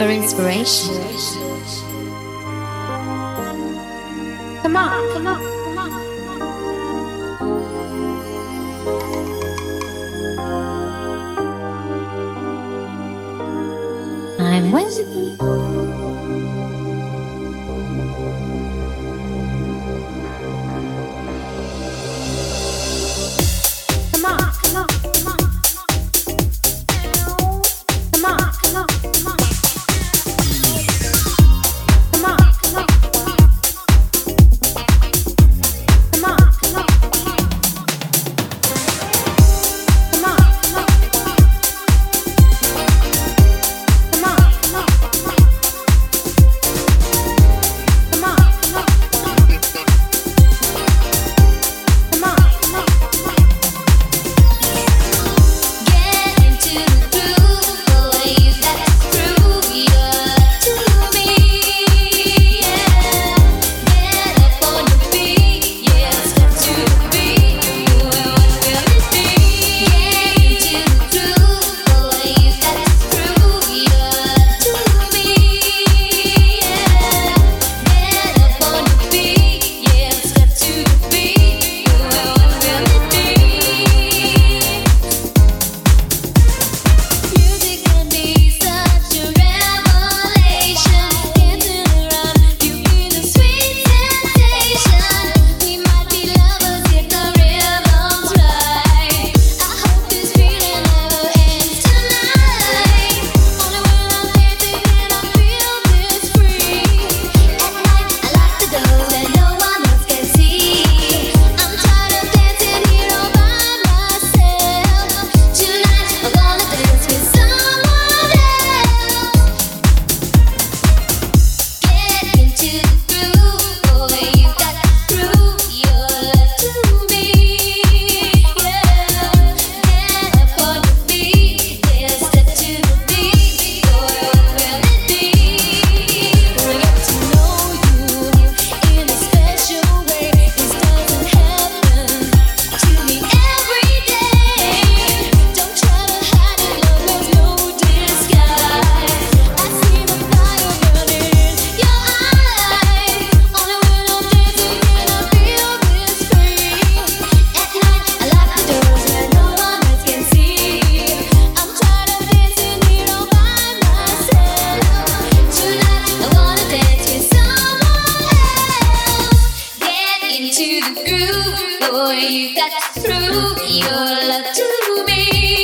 for inspiration. Come on, come on. I'm with you. the groove, boy, you got to your love to me.